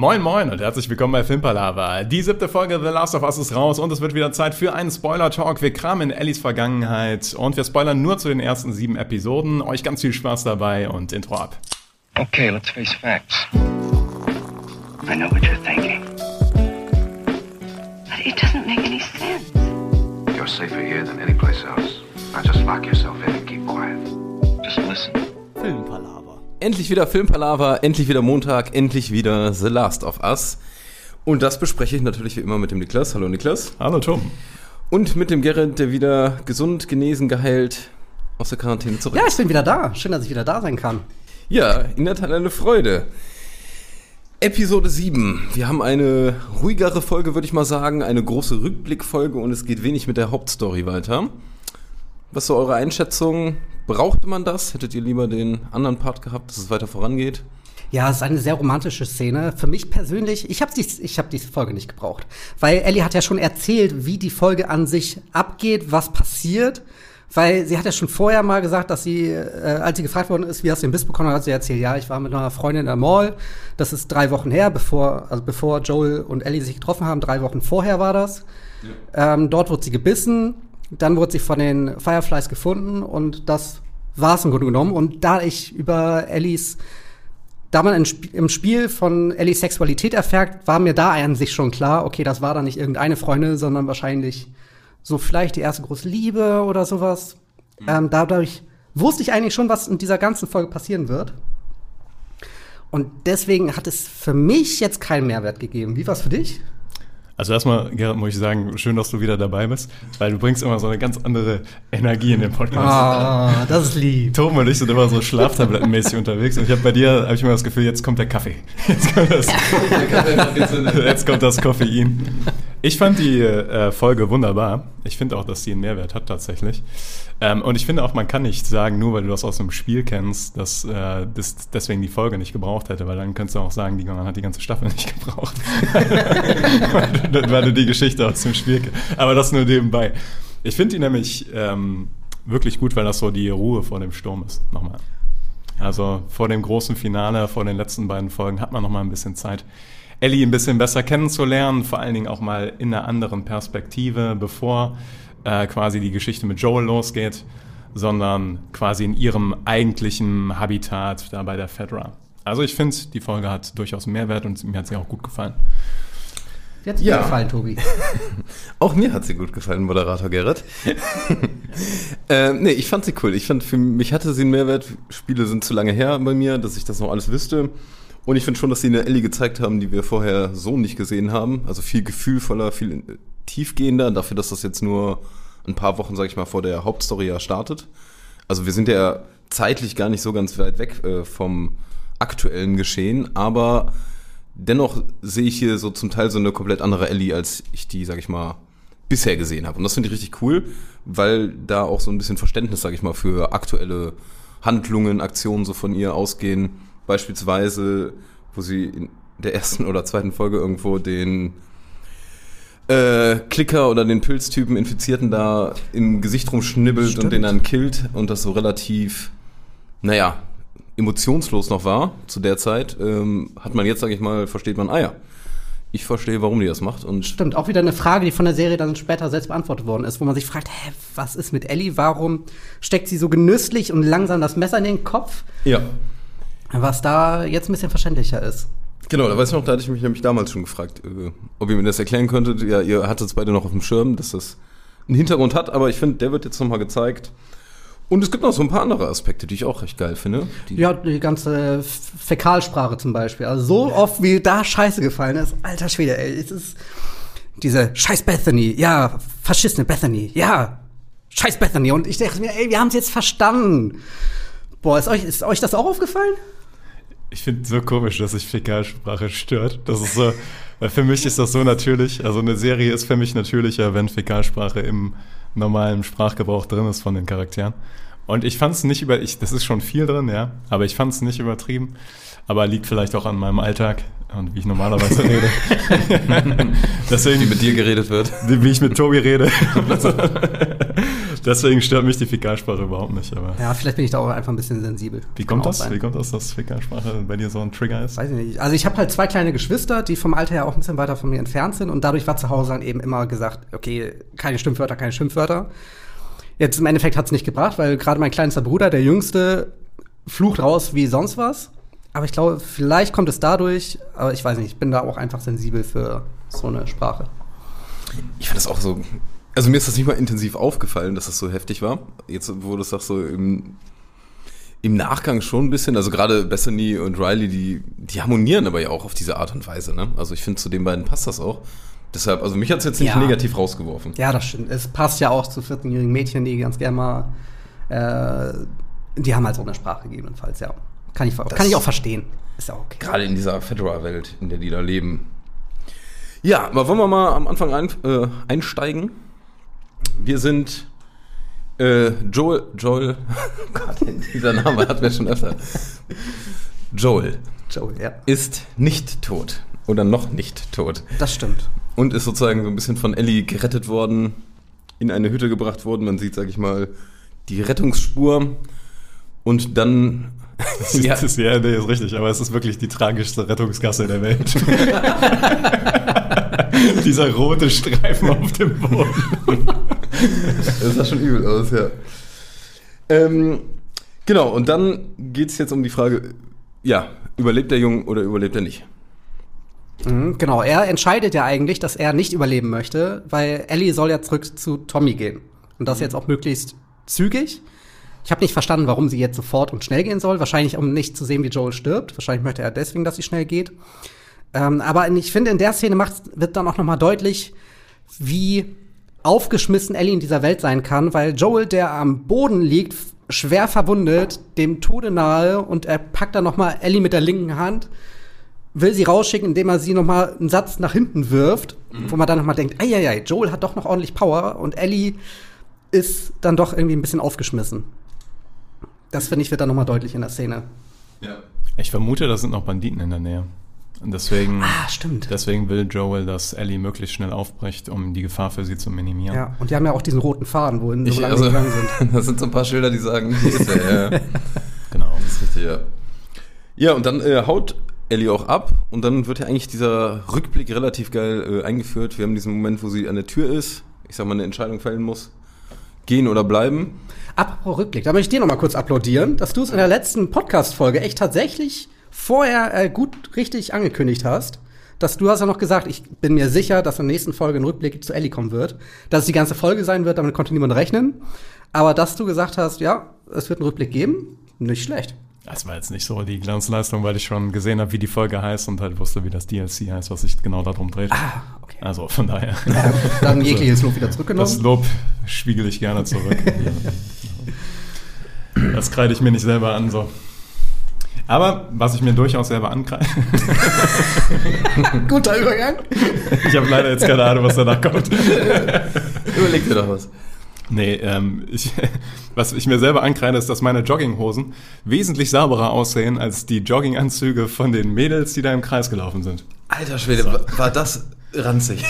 Moin Moin und herzlich willkommen bei Filmpalava. Die siebte Folge The Last of Us ist raus und es wird wieder Zeit für einen Spoiler-Talk. Wir kramen in Ellies Vergangenheit und wir spoilern nur zu den ersten sieben Episoden. Euch ganz viel Spaß dabei und Intro ab. Okay, let's face facts. I know what you're thinking. But it doesn't make any sense. You're safer here than any place else. Now just lock yourself in and keep quiet. Just listen. Filmpalava. Endlich wieder Filmpalava, endlich wieder Montag, endlich wieder The Last of Us. Und das bespreche ich natürlich wie immer mit dem Niklas. Hallo Niklas. Hallo Tom. Und mit dem Gerrit, der wieder gesund, genesen, geheilt aus der Quarantäne zurück. Ja, ich bin wieder da. Schön, dass ich wieder da sein kann. Ja, in der Tat eine Freude. Episode 7. Wir haben eine ruhigere Folge, würde ich mal sagen, eine große Rückblickfolge und es geht wenig mit der Hauptstory weiter. Was ist so eure Einschätzung? Brauchte man das? Hättet ihr lieber den anderen Part gehabt, dass es weiter vorangeht? Ja, es ist eine sehr romantische Szene. Für mich persönlich, ich habe ich hab diese Folge nicht gebraucht. Weil Ellie hat ja schon erzählt, wie die Folge an sich abgeht, was passiert. Weil sie hat ja schon vorher mal gesagt, dass sie, äh, als sie gefragt worden ist, wie hast du den Biss bekommen, hat sie erzählt, ja, ich war mit einer Freundin in der Mall. Das ist drei Wochen her, bevor, also bevor Joel und Ellie sich getroffen haben. Drei Wochen vorher war das. Ähm, dort wurde sie gebissen. Dann wurde sie von den Fireflies gefunden und das war es im Grunde genommen. Und da ich über Ellies, da man im Sp- im Spiel von Ellies Sexualität erfährt, war mir da an sich schon klar, okay, das war dann nicht irgendeine Freundin, sondern wahrscheinlich so vielleicht die erste große Liebe oder sowas. Ähm, dadurch wusste ich eigentlich schon, was in dieser ganzen Folge passieren wird. Und deswegen hat es für mich jetzt keinen Mehrwert gegeben. Wie war's für dich? Also erstmal, Gerrit, muss ich sagen, schön, dass du wieder dabei bist, weil du bringst immer so eine ganz andere Energie in den Podcast. Ah, das ist lieb. Toben und ich sind immer so schlaftablettenmäßig unterwegs und ich habe bei dir, habe ich immer das Gefühl, jetzt kommt der Kaffee. Jetzt kommt das, jetzt kommt das Koffein. Ich fand die äh, Folge wunderbar. Ich finde auch, dass sie einen Mehrwert hat tatsächlich. Ähm, und ich finde auch, man kann nicht sagen, nur weil du das aus dem Spiel kennst, dass äh, das deswegen die Folge nicht gebraucht hätte, weil dann könntest du auch sagen, die man hat die ganze Staffel nicht gebraucht. weil, du, weil du die Geschichte aus dem Spiel kennst. Aber das nur nebenbei. Ich finde die nämlich ähm, wirklich gut, weil das so die Ruhe vor dem Sturm ist. Nochmal. Also vor dem großen Finale, vor den letzten beiden Folgen hat man noch mal ein bisschen Zeit, Ellie ein bisschen besser kennenzulernen, vor allen Dingen auch mal in einer anderen Perspektive, bevor äh, quasi die Geschichte mit Joel losgeht, sondern quasi in ihrem eigentlichen Habitat da bei der Fedra. Also ich finde, die Folge hat durchaus Mehrwert und mir hat sie auch gut gefallen. Wie hat's Ja. dir gefallen, Tobi? Auch mir hat sie gut gefallen, Moderator Gerrit. ähm, nee, ich fand sie cool. Ich fand, für mich hatte sie einen Mehrwert. Spiele sind zu lange her bei mir, dass ich das noch alles wüsste. Und ich finde schon, dass sie eine Ellie gezeigt haben, die wir vorher so nicht gesehen haben. Also viel gefühlvoller, viel tiefgehender, dafür, dass das jetzt nur ein paar Wochen, sag ich mal, vor der Hauptstory ja startet. Also wir sind ja zeitlich gar nicht so ganz weit weg äh, vom aktuellen Geschehen, aber dennoch sehe ich hier so zum Teil so eine komplett andere Ellie, als ich die, sag ich mal, bisher gesehen habe. Und das finde ich richtig cool, weil da auch so ein bisschen Verständnis, sag ich mal, für aktuelle Handlungen, Aktionen so von ihr ausgehen. Beispielsweise, wo sie in der ersten oder zweiten Folge irgendwo den äh, Klicker oder den Pilztypen Infizierten da im Gesicht rumschnibbelt und den dann killt und das so relativ, naja, emotionslos noch war zu der Zeit, ähm, hat man jetzt, sag ich mal, versteht man, ah ja, ich verstehe, warum die das macht und Stimmt, auch wieder eine Frage, die von der Serie dann später selbst beantwortet worden ist, wo man sich fragt, hä, was ist mit Ellie? Warum steckt sie so genüsslich und langsam das Messer in den Kopf? ja. Was da jetzt ein bisschen verständlicher ist. Genau, da weiß ich noch, da hatte ich mich nämlich damals schon gefragt, äh, ob ihr mir das erklären könntet. Ja, ihr hattet es beide noch auf dem Schirm, dass das einen Hintergrund hat, aber ich finde, der wird jetzt nochmal gezeigt. Und es gibt noch so ein paar andere Aspekte, die ich auch recht geil finde. Die, Ja, die ganze Fäkalsprache zum Beispiel. Also so oft, wie da Scheiße gefallen ist. Alter Schwede, ey. Es ist diese Scheiß Bethany. Ja, Faschistin Bethany. Ja, Scheiß Bethany. Und ich dachte mir, ey, wir haben es jetzt verstanden. Boah, ist euch, ist euch das auch aufgefallen? Ich finde so komisch, dass sich Fäkalsprache stört. Das ist so, weil für mich ist das so natürlich. Also eine Serie ist für mich natürlicher, wenn Fäkalsprache im normalen Sprachgebrauch drin ist von den Charakteren. Und ich fand es nicht über, ich, das ist schon viel drin, ja, aber ich fand es nicht übertrieben. Aber liegt vielleicht auch an meinem Alltag und wie ich normalerweise rede. Deswegen, wie mit dir geredet wird. wie ich mit Tobi rede. Deswegen stört mich die Fäkalsprache überhaupt nicht. Aber Ja, vielleicht bin ich da auch einfach ein bisschen sensibel. wie kommt das? sein. Wie kommt das, dass Fäkalsprache bei dir so ein Trigger ist? Weiß ich nicht. Also ich habe halt zwei kleine Geschwister, die vom Alter her auch ein bisschen weiter von mir entfernt sind und dadurch war zu Hause dann eben immer gesagt, okay, keine Schimpfwörter, keine Schimpfwörter. Jetzt im Endeffekt hat's nicht gebracht, weil gerade mein kleinster Bruder, der Jüngste, flucht raus wie sonst was. Aber ich glaube, vielleicht kommt es dadurch, aber ich weiß nicht, ich bin da auch einfach sensibel für so eine Sprache. Ich fand das auch so. Also mir ist das nicht mal intensiv aufgefallen, dass das so heftig war. Jetzt, wo du das sagst, so im, im Nachgang schon ein bisschen. Also gerade Bethany und Riley, die, die harmonieren aber ja auch auf diese Art und Weise. Ne? Also ich finde, zu den beiden passt das auch. Deshalb, also mich hat es jetzt nicht Ja. negativ rausgeworfen. Ja, das stimmt. Es passt ja auch zu 14-jährigen Mädchen, die ganz gerne mal, äh, die haben halt so eine Sprache gegebenenfalls, ja. Kann ich, kann ich auch verstehen. Ist ja okay. Gerade in dieser Fedora-Welt, in der die da leben. Ja, aber wollen wir mal am Anfang ein, äh, einsteigen? Wir sind äh, Joel, Joel, Gott, dieser Name hat mir schon öfter. Joel Joel, ja. ist nicht tot oder noch nicht tot Das stimmt. und ist sozusagen so ein bisschen von Ellie gerettet worden, in eine Hütte gebracht worden. Man sieht, sag ich mal, die Rettungsspur und dann Das ist, das ist, ja, nee, ist richtig, aber es ist wirklich die tragischste Rettungsgasse der Welt. Dieser rote Streifen auf dem Boden. Das sah schon übel aus, ja. Ähm, genau, und dann geht es jetzt um die Frage, ja, überlebt der Junge oder überlebt er nicht? Mhm, genau, er entscheidet ja eigentlich, dass er nicht überleben möchte, weil Ellie soll ja zurück zu Tommy gehen. Und das jetzt auch möglichst zügig. Ich habe nicht verstanden, warum sie jetzt sofort und schnell gehen soll. Wahrscheinlich, um nicht zu sehen, wie Joel stirbt. Wahrscheinlich möchte er deswegen, dass sie schnell geht. Ähm, aber ich finde, in der Szene macht, wird dann auch noch mal deutlich, wie aufgeschmissen Ellie in dieser Welt sein kann, weil Joel, der am Boden liegt, schwer verwundet, dem Tode nahe und er packt dann noch mal Ellie mit der linken Hand, will sie rausschicken, indem er sie noch mal einen Satz nach hinten wirft, wo man dann noch mal denkt, ei, Joel hat doch noch ordentlich Power und Ellie ist dann doch irgendwie ein bisschen aufgeschmissen. Das finde ich wird dann noch mal deutlich in der Szene. Ja. Ich vermute, da sind noch Banditen in der Nähe. Und deswegen, Ah, stimmt. deswegen will Joel, dass Ellie möglichst schnell aufbricht, um die Gefahr für sie zu minimieren. Ja, und die haben ja auch diesen roten Faden, wohin so Ich, lange also, sie gegangen sind. das sind so ein paar Schilder, die sagen, hier ist er. Ja. Genau. Das ist richtig, ja. Ja, und dann äh, haut Ellie auch ab und dann wird ja eigentlich dieser Rückblick relativ geil äh, eingeführt. Wir haben diesen Moment, wo sie an der Tür ist, ich sag mal, eine Entscheidung fällen muss. Gehen oder bleiben. Apropos Rückblick, da möchte ich dir noch mal kurz applaudieren, dass du es in der letzten Podcast-Folge echt tatsächlich vorher äh, gut richtig angekündigt hast. Dass du hast ja noch gesagt, ich bin mir sicher, dass in der nächsten Folge ein Rückblick zu Ellie kommen wird. Dass es die ganze Folge sein wird, damit konnte niemand rechnen. Aber dass du gesagt hast, ja, es wird einen Rückblick geben, nicht schlecht. Das war jetzt nicht so die Glanzleistung, weil ich schon gesehen habe, wie die Folge heißt und halt wusste, wie das DLC heißt, was sich genau darum dreht. Ah, okay. Also von daher. Dann jegliches Lob wieder Das zurückgenommen. Lob spiegel ich gerne zurück. Das kreide ich mir nicht selber an, so. Aber was ich mir durchaus selber ankreide, Guter Übergang. ich habe leider jetzt keine Ahnung, was danach kommt. Überleg dir doch was. Nee, ähm, ich, was ich mir selber ankreide, ist, dass meine Jogginghosen wesentlich sauberer aussehen als die Jogginganzüge von den Mädels, die da im Kreis gelaufen sind. Alter Schwede, war, war das ranzig?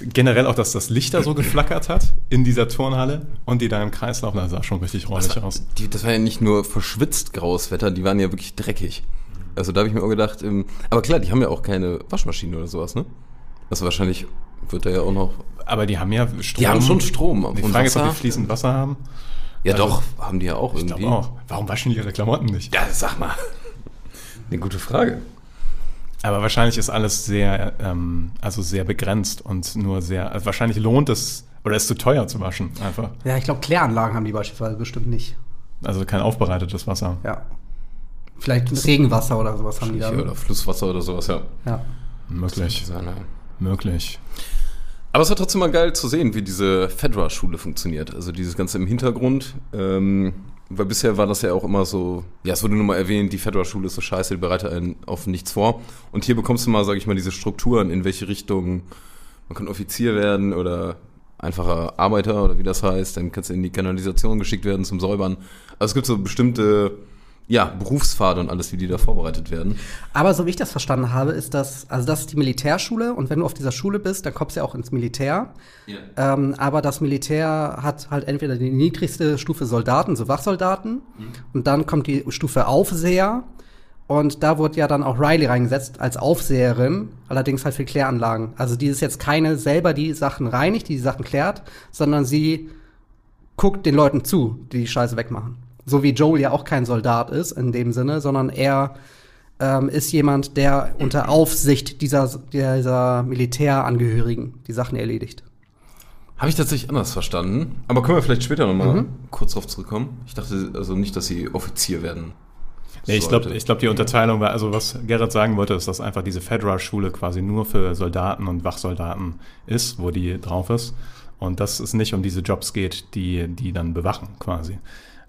Generell auch, dass das Licht da so geflackert hat in dieser Turnhalle und die da im Kreis laufen, das sah schon richtig räudig aus. Die, das war ja nicht nur verschwitzt graues Wetter, die waren ja wirklich dreckig. Also da habe ich mir auch gedacht, ähm, aber klar, die haben ja auch keine Waschmaschine oder sowas, ne? Also wahrscheinlich wird da ja auch noch. Aber die haben ja Strom. Die haben schon Strom. Die Und Frage ist, ob die fließend Wasser haben. Ja Also, doch, haben die ja auch Ich irgendwie. glaube auch. Warum waschen die ihre Klamotten nicht? Ja, sag mal. Eine gute Frage. Aber wahrscheinlich ist alles sehr, ähm, also sehr begrenzt und nur sehr, also wahrscheinlich lohnt es, oder ist zu teuer zu waschen, einfach. Ja, ich glaube, Kläranlagen haben die beispielsweise bestimmt nicht. Also kein aufbereitetes Wasser. Ja. Vielleicht Regenwasser oder sowas haben die da. Oder Flusswasser oder sowas, ja. Ja. Möglich. Ja, ne. Möglich. Aber es war trotzdem mal geil zu sehen, wie diese Fedra-Schule funktioniert. Also dieses Ganze im Hintergrund. Ähm, weil bisher war das ja auch immer so, ja, es wurde nur mal erwähnt, die Fedra-Schule ist so scheiße, die bereitet einen auf nichts vor. Und hier bekommst du mal, sag ich mal, diese Strukturen, in welche Richtung man kann Offizier werden oder einfacher Arbeiter oder wie das heißt. Dann kannst du in die Kanalisation geschickt werden zum Säubern. Also es gibt so bestimmte ja, Berufspfade und alles, wie die da vorbereitet werden. Aber so wie ich das verstanden habe, ist das, also das ist die Militärschule und wenn du auf dieser Schule bist, dann kommst du ja auch ins Militär. Ähm, aber das Militär hat halt entweder die niedrigste Stufe Soldaten, so Wachsoldaten, und dann kommt die Stufe Aufseher. Und da wurde ja dann auch Riley reingesetzt als Aufseherin, allerdings halt für Kläranlagen. Also die ist jetzt keine selber, die Sachen reinigt, die die Sachen klärt, sondern sie guckt den Leuten zu, die die Scheiße wegmachen. So wie Joel ja auch kein Soldat ist in dem Sinne, sondern er ähm, ist jemand, der unter Aufsicht dieser, dieser Militärangehörigen die Sachen erledigt. Habe ich tatsächlich anders verstanden. Aber können wir vielleicht später nochmal kurz drauf zurückkommen? Ich dachte also nicht, dass sie Offizier werden. Nee, ich glaube, ich glaub, die Unterteilung war, also was Gerrit sagen wollte, ist, dass einfach diese Fedra-Schule quasi nur für Soldaten und Wachsoldaten ist, wo die drauf ist. Und dass es nicht um diese Jobs geht, die, die dann bewachen quasi.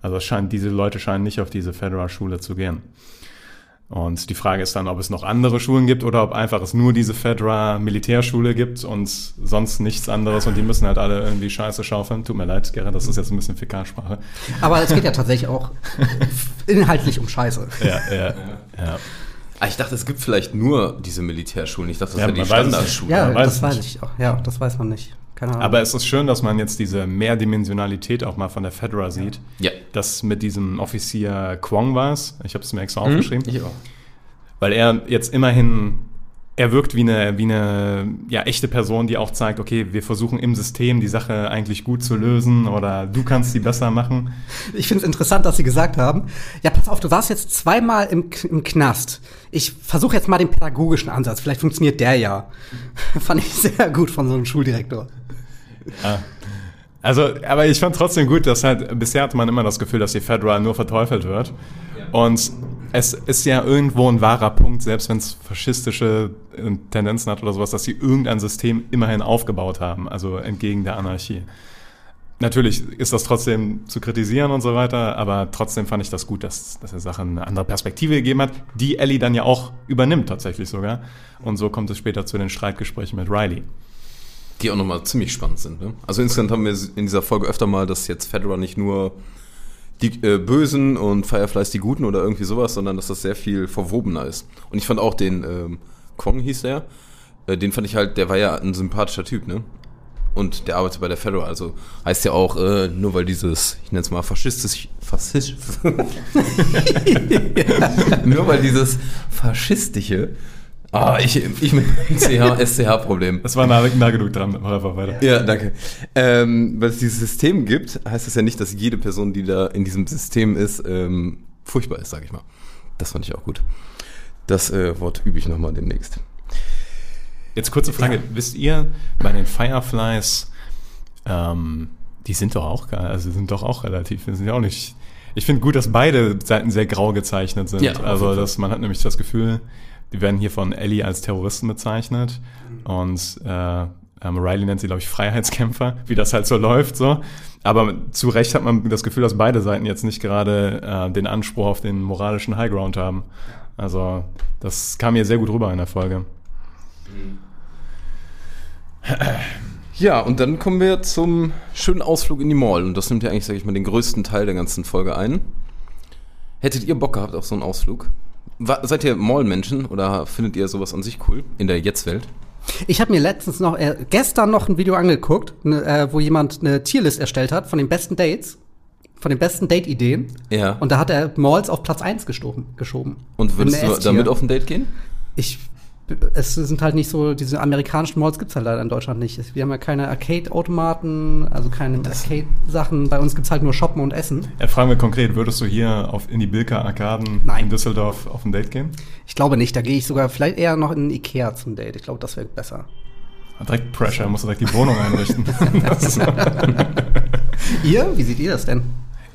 Also es scheint, diese Leute scheinen nicht auf diese Fedra-Schule zu gehen. Und die Frage ist dann, ob es noch andere Schulen gibt oder ob einfach es nur diese Fedra-Militärschule gibt und sonst nichts anderes und die müssen halt alle irgendwie Scheiße schaufeln. Tut mir leid, Gerrit, das ist jetzt ein bisschen Fäkalsprache. Aber es geht ja tatsächlich auch inhaltlich um Scheiße. Ja, ja, ja. Ah, ich dachte, es gibt vielleicht nur diese Militärschulen. Ich dachte, das Ja, wäre die man weiß es Standardschule. Ja, das weiß ich auch. Ja, das weiß man nicht. Keine Ahnung. Aber es ist schön, dass man jetzt diese Mehrdimensionalität auch mal von der Fedra sieht. Ja. Das mit diesem Offizier Kwong war es. Ich habe es mir extra aufgeschrieben. Ich auch. Weil er jetzt immerhin, er wirkt wie eine, wie eine ja, echte Person, die auch zeigt, okay, wir versuchen im System die Sache eigentlich gut zu lösen oder du kannst die besser machen. Ich finde es interessant, dass Sie gesagt haben, ja, pass auf, du warst jetzt zweimal im, im Knast. Ich versuche jetzt mal den pädagogischen Ansatz. Vielleicht funktioniert der ja. Fand ich sehr gut von so einem Schuldirektor. Also, aber ich fand trotzdem gut, dass halt, bisher hatte man immer das Gefühl, dass die Fedra nur verteufelt wird. Und es ist ja irgendwo ein wahrer Punkt, selbst wenn es faschistische äh, Tendenzen hat oder sowas, dass sie irgendein System immerhin aufgebaut haben, also entgegen der Anarchie. Natürlich ist das trotzdem zu kritisieren und so weiter, aber trotzdem fand ich das gut, dass, dass der Sache eine andere Perspektive gegeben hat, die Ellie dann ja auch übernimmt tatsächlich sogar. Und so kommt es später zu den Streitgesprächen mit Riley. Die auch nochmal ziemlich spannend sind. Ne? Also insgesamt haben wir in dieser Folge öfter mal, dass jetzt Fedra nicht nur die äh, Bösen und Fireflies die Guten oder irgendwie sowas, sondern dass das sehr viel verwobener ist. Und ich fand auch den ähm, Kwong hieß der, äh, den fand ich halt, der war ja ein sympathischer Typ, ne? Und der arbeitet bei der Fedra, also heißt ja auch, äh, nur weil dieses, ich nenne es mal faschistisch, faschisch, nur weil dieses faschistische, ah, ich, ich mit CH, SCH-Problem. Das war nah, nah genug dran, mach einfach weiter. Ja, danke. Ähm, weil es dieses System gibt, heißt das ja nicht, dass jede Person, die da in diesem System ist, ähm, furchtbar ist, sage ich mal. Das fand ich auch gut. Das äh, Wort übe ich nochmal demnächst. Jetzt kurze Frage, wisst ihr, bei den Fireflies, ähm, die sind doch auch geil, also sind doch auch relativ, sind ja auch nicht. Ich finde gut, dass beide Seiten sehr grau gezeichnet sind. Ja, also dass man hat nämlich das Gefühl, die werden hier von Ellie als Terroristen bezeichnet und äh, ähm, Riley nennt sie, glaube ich, Freiheitskämpfer, wie das halt so läuft so. Aber zu Recht hat man das Gefühl, dass beide Seiten jetzt nicht gerade äh, den Anspruch auf den moralischen Highground haben. Also das kam mir sehr gut rüber in der Folge. Ja, und dann kommen wir zum schönen Ausflug in die Mall. Und das nimmt ja eigentlich, sage ich mal, den größten Teil der ganzen Folge ein. Hättet ihr Bock gehabt auf so einen Ausflug? Seid ihr Mall-Menschen oder findet ihr sowas an sich cool in der Jetzt-Welt? Ich habe mir letztens noch, äh, gestern noch ein Video angeguckt, ne, äh, wo jemand eine Tierlist erstellt hat von den besten Dates, von den besten Date-Ideen. Ja. Und da hat er Malls auf Platz 1 gestoben, geschoben. Und würdest du damit auf ein Date gehen? Ich, es sind halt nicht so, diese amerikanischen Malls gibt's halt leider in Deutschland nicht. Wir haben ja keine Arcade-Automaten, also keine Arcade-Sachen. Bei uns gibt's halt nur Shoppen und Essen. Ja, fragen wir konkret, würdest du hier auf, in die Bilka Arkaden Nein. in Düsseldorf auf ein Date gehen? Ich glaube nicht, da gehe ich sogar vielleicht eher noch in Ikea zum Date. Ich glaube, das wäre besser. Direkt Pressure, musst du direkt die Wohnung einrichten. Ihr? Wie seht ihr das denn?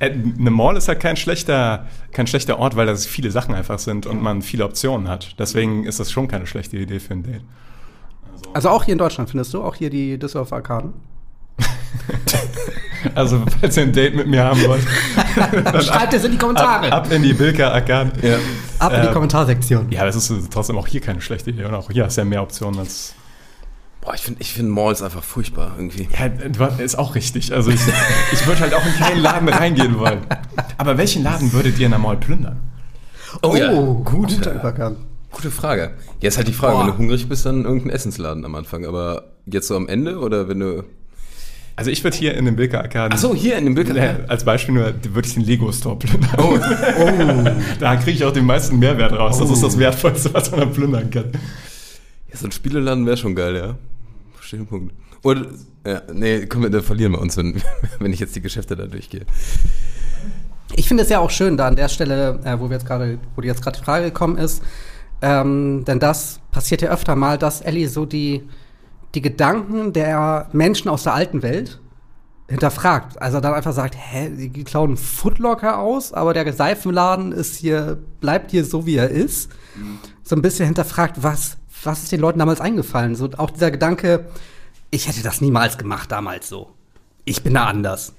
Äh, Eine Mall ist halt kein schlechter, kein schlechter Ort, weil da viele Sachen einfach sind und man viele Optionen hat. Deswegen ist das schon keine schlechte Idee für ein Date. Also auch hier in Deutschland findest du, auch hier die Düsseldorfer Arkaden? Also, falls ihr ein Date mit mir haben wollt, Schreibt es in die Kommentare. ab, ab in die Bilka Arkaden. Ja. Ab in die Ähm, Kommentarsektion. ja, es ist trotzdem auch hier keine schlechte Idee. Und auch hier hast du ja mehr Optionen als. Boah, ich finde ich find Malls einfach furchtbar irgendwie. Ja, ist auch richtig. Also, ich, ich würde halt auch in keinen Laden reingehen wollen. Aber welchen Laden würdet ihr in der Mall plündern? Oh ja, gut, gut, guter. Übergang. Gute Frage. Ja, ist halt die Frage, Boah. wenn du hungrig bist, dann irgendein Essensladen am Anfang. Aber jetzt so am Ende oder wenn du. Also ich würde hier in dem Bilker Arcade. Ach so, hier in dem Bild. Ja, als Beispiel nur würde ich den Lego Store plündern. Oh, Da kriege ich auch den meisten Mehrwert raus. Das ist das Wertvollste, was man da plündern kann. ja, so ein Spieleladen wäre schon geil, ja. Verstehe den Punkt. Und, ja, nee, komm, da verlieren wir uns, wenn, wenn ich jetzt die Geschäfte da durchgehe. Ich finde es ja auch schön, da an der Stelle, äh, wo wir jetzt gerade, wo die jetzt gerade die Frage gekommen ist, ähm, denn das passiert ja öfter mal, dass Ellie so die, die Gedanken der Menschen aus der alten Welt hinterfragt. Also dann einfach sagt, hä, die klauen Footlocker aus, aber der Seifenladen ist hier, bleibt hier so, wie er ist. So ein bisschen hinterfragt, was, was ist den Leuten damals eingefallen? So auch dieser Gedanke, ich hätte das niemals gemacht damals so. Ich bin da anders.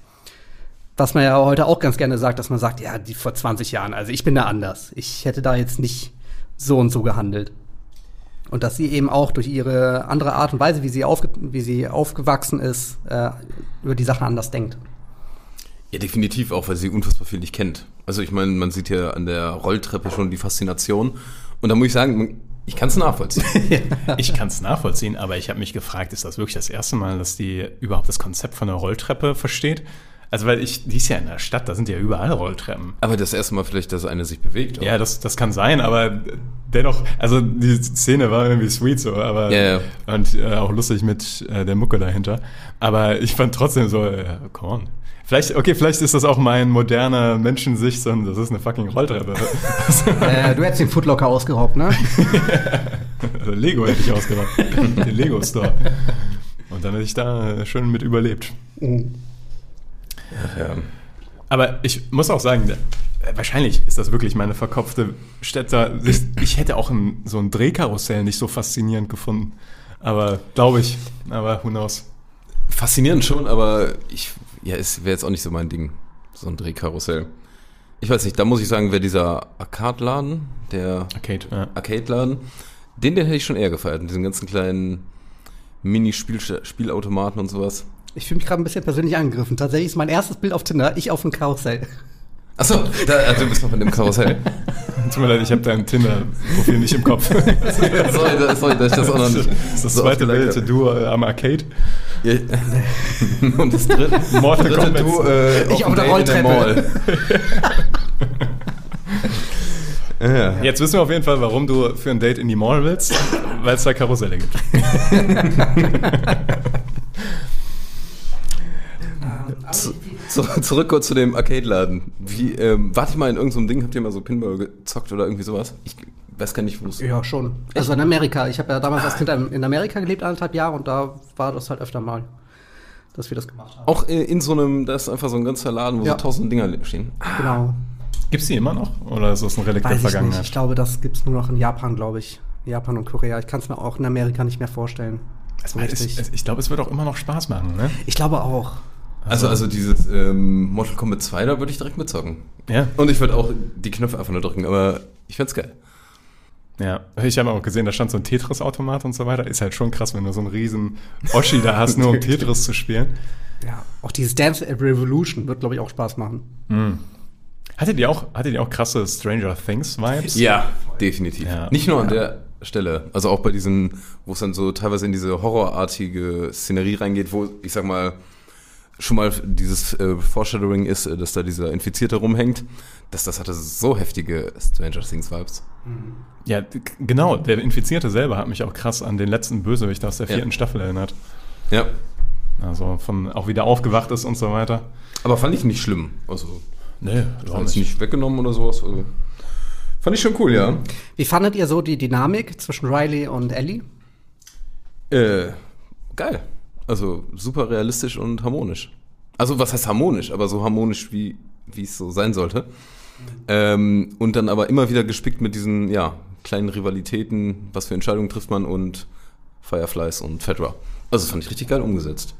Was man ja heute auch ganz gerne sagt, dass man sagt, ja, die vor 20 Jahren, also ich bin da anders. Ich hätte da jetzt nicht so und so gehandelt. Und dass sie eben auch durch ihre andere Art und Weise, wie sie, aufge wie sie aufgewachsen ist, äh, über die Sachen anders denkt. Ja, definitiv auch, weil sie unfassbar viel nicht kennt. Also ich meine, man sieht ja an der Rolltreppe schon die Faszination. Und da muss ich sagen, ich kann es nachvollziehen. Ich kann es nachvollziehen, aber ich habe mich gefragt, ist das wirklich das erste Mal, dass die überhaupt das Konzept von einer Rolltreppe versteht? Also weil ich, die ist ja in der Stadt, da sind ja überall Rolltreppen. Aber das erste Mal vielleicht, dass eine sich bewegt. Ja, das, das kann sein, aber dennoch, also die Szene war irgendwie sweet so, aber Ja, ja. und äh, auch lustig mit äh, der Mucke dahinter. Aber ich fand trotzdem so, äh, come on. Vielleicht, okay, vielleicht ist das auch mein moderner Menschensicht, sondern das ist eine fucking Rolltreppe. äh, du hättest den Footlocker ausgeraubt, ne? also Lego hätte ich ausgemacht. Den Lego Store. Und dann hätte ich da schön mit überlebt. ja. Aber ich muss auch sagen, äh, wahrscheinlich ist das wirklich meine verkopfte Städter. Ich, ich hätte auch ein, so ein Drehkarussell nicht so faszinierend gefunden. Aber glaube ich. Aber who knows? Faszinierend schon, aber ich, ja, es wäre jetzt auch nicht so mein Ding. So ein Drehkarussell. Ich weiß nicht, da muss ich sagen, wäre dieser Arcade-Laden, der Arcade, ja. Arcade-Laden, den, den hätte ich schon eher gefeiert. Mit diesen ganzen kleinen Mini-Spielautomaten und sowas. Ich fühle mich gerade ein bisschen persönlich angegriffen. Tatsächlich ist mein erstes Bild auf Tinder, ich auf dem Karussell. Achso, da, also du bist noch in dem Karussell. Tut mir leid, ich habe dein Tinder-Profil nicht im Kopf. das sorry, da- sorry, dass ich das auch noch nicht. ist das so zweite aufgemerkt Bild, du äh, am Arcade. Ja. Und das dritte, Mortal dritte Kombat. du äh, Ich auf der Rolltreppe. Mall. ja. Jetzt wissen wir auf jeden Fall, warum du für ein Date in die Mall willst, weil es da Karusselle gibt. Zu, zu, zurück kurz zu dem Arcade-Laden. Wie, ähm, warte ich mal in irgendeinem Ding, habt ihr mal so Pinball gezockt oder irgendwie sowas? Ich weiß gar nicht, wo es Ja, schon. Also in Amerika. Ich habe ja damals als Kind in Amerika gelebt, anderthalb Jahre, und da war das halt öfter mal, dass wir das gemacht haben. Auch äh, in so einem, da ist einfach so ein ganzer Laden, wo Ja. so tausend Dinger stehen. Genau. Gibt's die immer noch? Oder ist das ein Relikt der Weiß ich nicht. Vergangenheit? Ich glaube, das gibt's nur noch in Japan, glaube ich. Japan und Korea. Ich kann es mir auch in Amerika nicht mehr vorstellen. So Es- es- ich glaube, es wird auch immer noch Spaß machen, ne? ich glaube auch. Also, also dieses ähm, Mortal Kombat 2, da würde ich direkt mitzocken. Ja. Und ich würde auch die Knöpfe einfach nur drücken, aber ich find's geil. Ja, ich habe auch gesehen, da stand so ein Tetris-Automat und so weiter. Ist halt schon krass, wenn du so einen riesen Oschi da hast, nur um Tetris zu spielen. Ja. Auch dieses Dance Revolution wird, glaube ich, auch Spaß machen. Hattet ihr auch, hattet ihr auch krasse Stranger Things-Vibes? Ja, definitiv. Ja. Nicht nur an der Stelle, also auch bei diesen, wo es dann so teilweise in diese horrorartige Szenerie reingeht, wo ich sag mal schon mal dieses äh, Foreshadowing ist, äh, dass da dieser Infizierte rumhängt, dass das hatte so heftige Stranger Things Vibes. Ja, d- genau. Der Infizierte selber hat mich auch krass an den letzten Bösewicht aus der Ja. vierten Staffel erinnert. Ja, Also von auch wieder aufgewacht ist und so weiter. aber fand ich nicht schlimm. Also Nee, war jetzt nicht weggenommen oder sowas. Also, fand ich schon cool, ja. Wie fandet ihr so die Dynamik zwischen Riley und Ellie? Äh, geil. Also super realistisch und harmonisch. Also was heißt harmonisch, aber so harmonisch, wie es so sein sollte. Ähm, und dann aber immer wieder gespickt mit diesen, ja, kleinen Rivalitäten, was für Entscheidungen trifft man und Fireflies und Fedra. Also das fand ich richtig geil umgesetzt.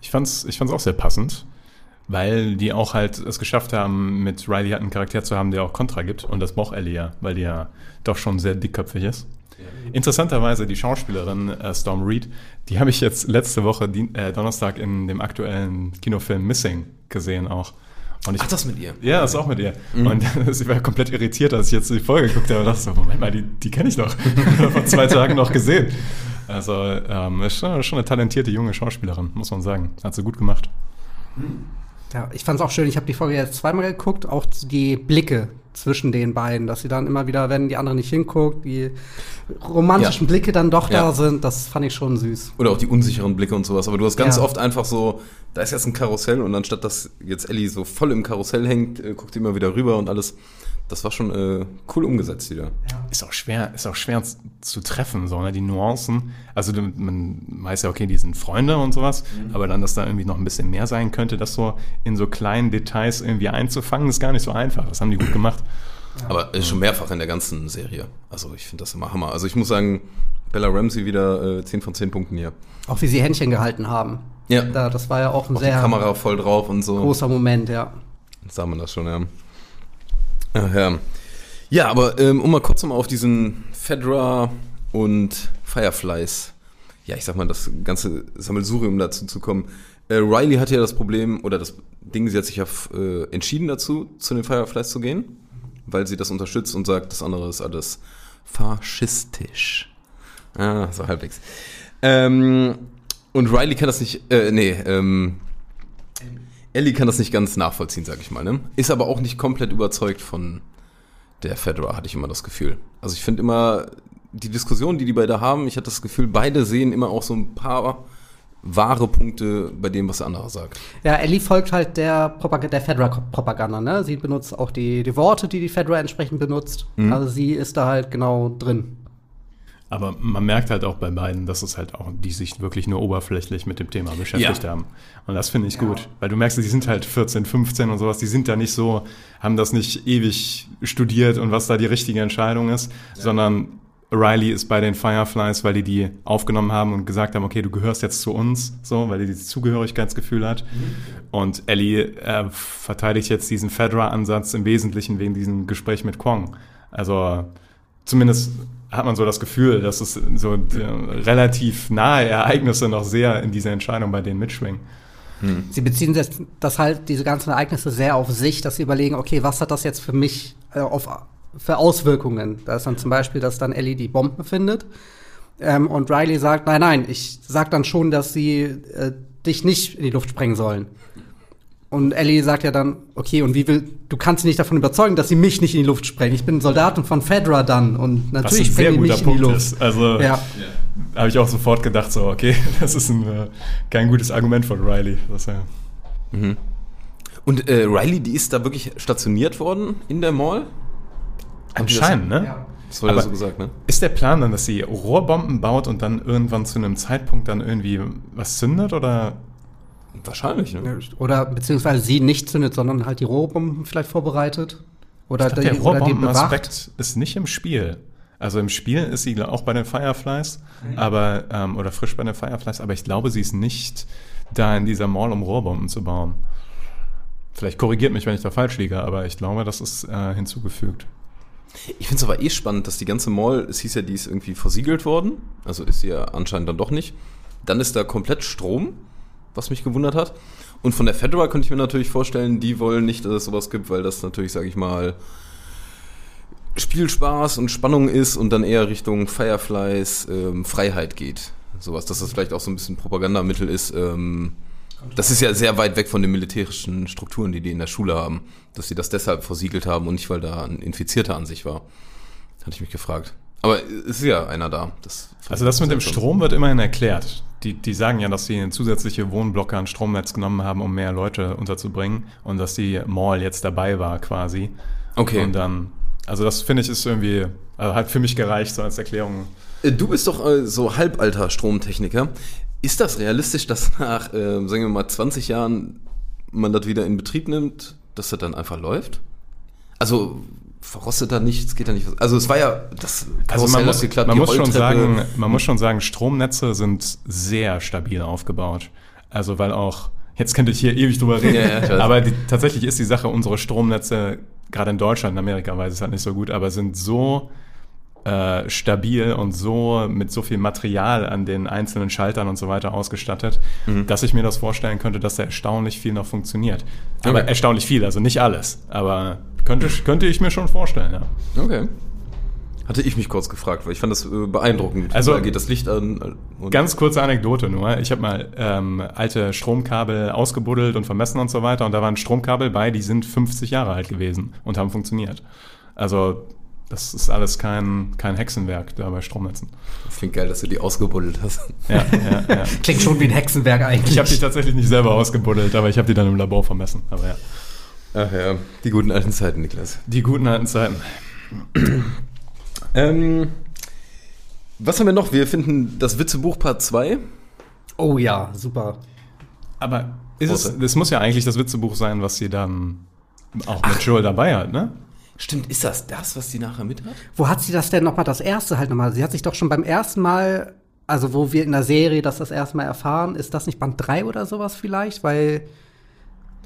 Ich fand's, ich fand's auch sehr passend, weil die auch halt es geschafft haben, mit Riley halt einen Charakter zu haben, der auch Kontra gibt. Und das braucht Ellie ja, weil die ja doch schon sehr dickköpfig ist. Interessanterweise, die Schauspielerin äh, Storm Reed, die habe ich jetzt letzte Woche Dien äh, Donnerstag in dem aktuellen Kinofilm Missing gesehen auch. Und ich, Ach, das mit ihr. Ja, das ist auch mit ihr. Und sie war komplett irritiert, als ich jetzt die Folge geguckt habe und dachte so, Moment mal, die, die kenne ich doch. Vor zwei Tagen noch gesehen. Also, ähm, ist schon, schon eine talentierte junge Schauspielerin, muss man sagen. Hat sie gut gemacht. Ja, ich fand es auch schön. Ich habe die Folge jetzt zweimal geguckt, auch die Blicke zwischen den beiden, dass sie dann immer wieder, wenn die andere nicht hinguckt, die romantischen Ja. Blicke dann doch Ja. da sind. Das fand ich schon süß. Oder auch die unsicheren Blicke und sowas. Aber du hast ganz Ja. oft einfach so, da ist jetzt ein Karussell und anstatt dass jetzt Ellie so voll im Karussell hängt, äh, guckt die immer wieder rüber und alles. Das war schon äh, cool umgesetzt wieder. Ist auch schwer, ist auch schwer zu treffen, so, ne, die Nuancen. Also man weiß ja, okay, die sind Freunde und sowas, aber dann, dass da irgendwie noch ein bisschen mehr sein könnte, das so in so kleinen Details irgendwie einzufangen, ist gar nicht so einfach. Das haben die gut gemacht. Aber äh, schon mehrfach in der ganzen Serie. Also ich finde das immer Hammer. Also ich muss sagen, Bella Ramsey wieder äh, 10 von 10 Punkten hier. Auch wie sie Händchen gehalten haben. Ja. Da, das war ja auch ein Auch die sehr Kamera voll drauf und so. großer Moment, ja. Sah man das schon, ja. Ach, ja. Ja, aber ähm, um mal kurz mal auf diesen Fedra und Fireflies, ja, ich sag mal, das ganze Sammelsurium dazu zu kommen. Äh, Riley hatte ja das Problem, oder das Ding, sie hat sich ja äh, entschieden dazu, zu den Fireflies zu gehen, weil sie das unterstützt und sagt, das andere ist alles faschistisch. Ah, so halbwegs. Ähm, und Riley kann das nicht, äh, nee, ähm, Ellie kann das nicht ganz nachvollziehen, sag ich mal. Ne? Ist aber auch nicht komplett überzeugt von der Fedra, hatte ich immer das Gefühl. Also ich finde immer, die Diskussion, die die beide haben, ich hatte das Gefühl, beide sehen immer auch so ein paar wahre Punkte bei dem, was der andere sagt. Ja, Ellie folgt halt der, Propag der Fedra-Propaganda, ne? Sie benutzt auch die, die Worte, die die Fedra entsprechend benutzt. Mhm. Also sie ist da halt genau drin. Aber man merkt halt auch bei beiden, dass es halt auch, die sich wirklich nur oberflächlich mit dem Thema beschäftigt Ja. haben. Und das finde ich gut. Weil du merkst, die sind halt 14, 15 und sowas, die sind da nicht so, haben das nicht ewig studiert und was da die richtige Entscheidung ist, sondern Riley ist bei den Fireflies, weil die die aufgenommen haben und gesagt haben, okay, du gehörst jetzt zu uns, so, weil die dieses Zugehörigkeitsgefühl hat. Und Ellie äh, verteidigt jetzt diesen Fedra-Ansatz im Wesentlichen wegen diesem Gespräch mit Kwong. Also zumindest hat man so das Gefühl, dass es so äh, relativ nahe Ereignisse noch sehr in dieser Entscheidung bei denen mitschwingen. Sie beziehen das, das halt, diese ganzen Ereignisse sehr auf sich, dass sie überlegen, okay, was hat das jetzt für mich äh, auf, für Auswirkungen? Da ist dann zum Beispiel, dass dann Ellie die Bomben findet. Ähm, und Riley sagt, nein, nein, ich sag dann schon, dass sie äh, dich nicht in die Luft sprengen sollen. Und Ellie sagt ja dann, okay, und wie will, du kannst sie nicht davon überzeugen, dass sie mich nicht in die Luft sprengen. Ich bin Soldatin von Fedra dann und Was natürlich ein sehr sprengen die guter mich in die Punkt Luft. ist. Also Ja. habe ich auch sofort gedacht, so, okay, das ist ein, äh, kein gutes Argument von Riley. Das, äh, Und äh, Riley, die ist da wirklich stationiert worden in der Mall? anscheinend, ne? Ja. Das wurde Aber- so gesagt, ne? Ist der Plan dann, dass sie Rohrbomben baut und dann irgendwann zu einem Zeitpunkt dann irgendwie was zündet oder Wahrscheinlich, ne? Oder beziehungsweise sie nicht zündet, sondern halt die Rohrbomben vielleicht vorbereitet. Oder, Ich glaub, die, der. Rohrbombenaspekt ist nicht im Spiel. Also im Spiel ist sie auch bei den Fireflies, aber ähm, oder frisch bei den Fireflies, aber ich glaube, sie ist nicht da in dieser Mall, um Rohrbomben zu bauen. Vielleicht korrigiert mich, wenn ich da falsch liege, aber ich glaube, das ist äh, hinzugefügt. Ich finde es aber eh spannend, dass die ganze Mall, es hieß ja, die ist irgendwie versiegelt worden. Also ist sie ja anscheinend dann doch nicht. Dann ist da komplett Strom, was mich gewundert hat. Und von der Fedra könnte ich mir natürlich vorstellen, die wollen nicht, dass es sowas gibt, weil das natürlich, sage ich mal, Spielspaß und Spannung ist und dann eher Richtung Fireflies ähm, Freiheit geht. Sowas, dass das vielleicht auch so ein bisschen Propagandamittel ist. Ähm, das ist ja sehr weit weg von den militärischen Strukturen, die die in der Schule haben. Dass sie das deshalb versiegelt haben und nicht, weil da ein Infizierter an sich war. Hatte ich mich gefragt. Aber es ist ja einer da. Das Also das mit dem. Strom wird immerhin erklärt. Die, die sagen ja, dass sie zusätzliche Wohnblocke an Stromnetz genommen haben, um mehr Leute unterzubringen und dass die Mall jetzt dabei war quasi. Okay. Und dann, also das finde ich ist irgendwie, also hat für mich gereicht so als Erklärung. Äh, Du bist doch äh, so halbalter Stromtechniker. Ist das realistisch, dass nach, äh, sagen wir mal, 20 Jahren man das wieder in Betrieb nimmt, dass das dann einfach läuft? Also verrostet da nichts, geht da nicht was. Also es war ja das Also man Karussell muss, ausgeklappt, man muss schon sagen, man muss schon sagen, Stromnetze sind sehr stabil aufgebaut. Also weil auch, jetzt könnte ich hier ewig drüber reden, Ja, ja, aber die, tatsächlich ist die Sache, unsere Stromnetze, gerade in Deutschland, in Amerika weiß es halt nicht so gut, aber sind so äh, stabil und so mit so viel Material an den einzelnen Schaltern und so weiter ausgestattet, dass ich mir das vorstellen könnte, dass da erstaunlich viel noch funktioniert. Aber Okay. erstaunlich viel, also nicht alles, aber könnte, könnte ich mir schon vorstellen, ja. Okay. Hatte ich mich kurz gefragt, weil ich fand das äh, beeindruckend. Also- da geht das Licht an. äh, Ganz kurze Anekdote nur. Ich habe mal ähm, alte Stromkabel ausgebuddelt und vermessen und so weiter und da waren Stromkabel bei, die sind 50 Jahre alt gewesen und haben funktioniert. Also das ist alles kein, kein Hexenwerk da bei Stromnetzen. ich finde geil, dass du die ausgebuddelt hast. Ja, ja, ja. Klingt schon wie ein Hexenwerk eigentlich. Ich habe die tatsächlich nicht selber ausgebuddelt, aber ich habe die dann im Labor vermessen. Aber ja. Ach ja, die guten alten Zeiten, Niklas. Die guten alten Zeiten. Ähm, was haben wir noch? Wir finden das Witzebuch Part 2. oh ja, super. Aber ist es, das muss ja eigentlich das Witzebuch sein, was sie dann auch mit Joel dabei hat, ne? Stimmt, ist das das, was die nachher mit hat? Wo hat sie das denn nochmal das erste halt nochmal? Sie hat sich doch schon beim ersten Mal, also wo wir in der Serie das das erste Mal erfahren, ist das nicht Band 3 oder sowas vielleicht? Weil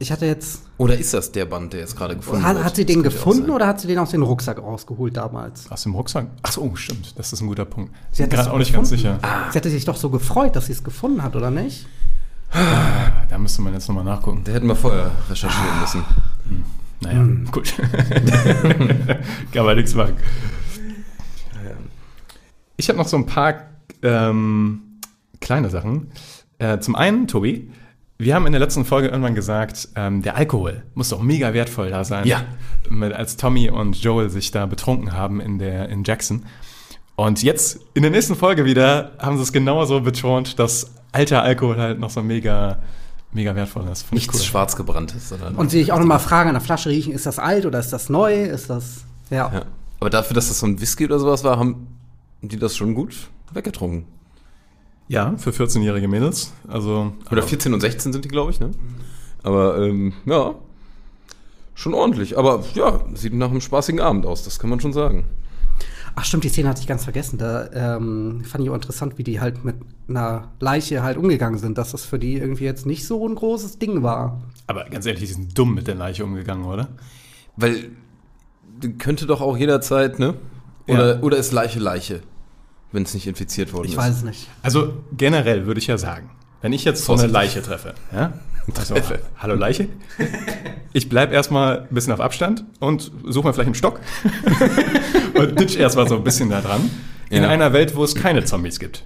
ich hatte jetzt. Oder ist das der Band, der jetzt gerade gefunden Hat, wird? hat sie den gefunden oder hat sie den aus dem Rucksack rausgeholt damals? Aus dem Rucksack? Ach so, stimmt. Das ist ein guter Punkt. Sie hat das Gerade auch nicht ganz sicher. Sie hatte sich doch so gefreut, dass sie es gefunden hat, oder nicht? Da müsste man jetzt nochmal nachgucken. Da hätten wir vorher recherchieren müssen. Naja, Hm. gut. Kann man nichts machen. Ich habe noch so ein paar ähm, kleine Sachen. Äh, zum einen, Tobi, wir haben in der letzten Folge irgendwann gesagt, ähm, der Alkohol muss doch mega wertvoll da sein. Ja. Mit, als Tommy und Joel sich da betrunken haben in, der, in Jackson. Und jetzt in der nächsten Folge wieder haben sie es genauso betont, dass alter Alkohol halt noch so mega, mega wertvoll ist. Finde ich Nichts cool. schwarzgebranntes, sondern. Und sie sich auch nochmal fragen an der Flasche riechen, ist das alt oder ist das neu? Ist das. Ja. ja. Aber dafür, dass das so ein Whisky oder sowas war, haben die das schon gut weggetrunken. Ja, für 14-jährige Mädels. Also, Oder aber- 14 und 16 sind die, glaube ich, ne? Aber ähm, ja, schon ordentlich. Aber ja, sieht nach einem spaßigen Abend aus, das kann man schon sagen. Ach stimmt, die Szene hatte ich ganz vergessen. Da ähm, fand ich auch interessant, wie die halt mit einer Leiche halt umgegangen sind, dass das für die irgendwie jetzt nicht so ein großes Ding war. Aber ganz ehrlich, die sind dumm mit der Leiche umgegangen, oder? Weil könnte doch auch jederzeit, ne? Oder, Ja. oder ist Leiche Leiche, wenn es nicht infiziert worden Ich ist. weiß es nicht. Also generell würde ich ja sagen, wenn ich jetzt so eine. Leiche treffe, ja? Also, hallo Leiche? Ich bleib erstmal ein bisschen auf Abstand und suche mir vielleicht einen Stock und ditch erstmal so ein bisschen da dran. In Ja. einer Welt, wo es keine Zombies gibt.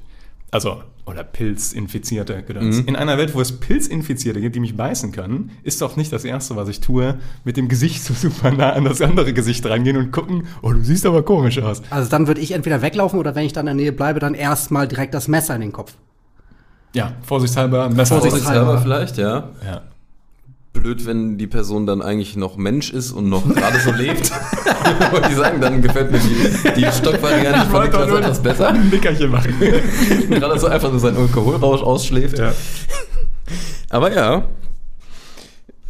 Also, oder Pilzinfizierte. Mhm. In einer Welt, wo es Pilzinfizierte gibt, die mich beißen können, ist doch nicht das Erste, was ich tue, mit dem Gesicht so super nah an das andere Gesicht rangehen und gucken, oh, du siehst aber komisch aus. Also dann würde ich entweder weglaufen oder wenn ich dann in der Nähe bleibe, dann erstmal direkt das Messer in den Kopf. Ja, vorsichtshalber, Messer raus. Vorsichtshalber vielleicht, ja. Ja. Blöd, wenn die Person dann eigentlich noch Mensch ist und noch gerade so lebt. und die sagen, dann gefällt mir die, die Stockvariante von wollte Niklas etwas besser. ein Nickerchen machen. gerade so einfach nur sein Alkoholrausch ausschläft. ja. Aber ja,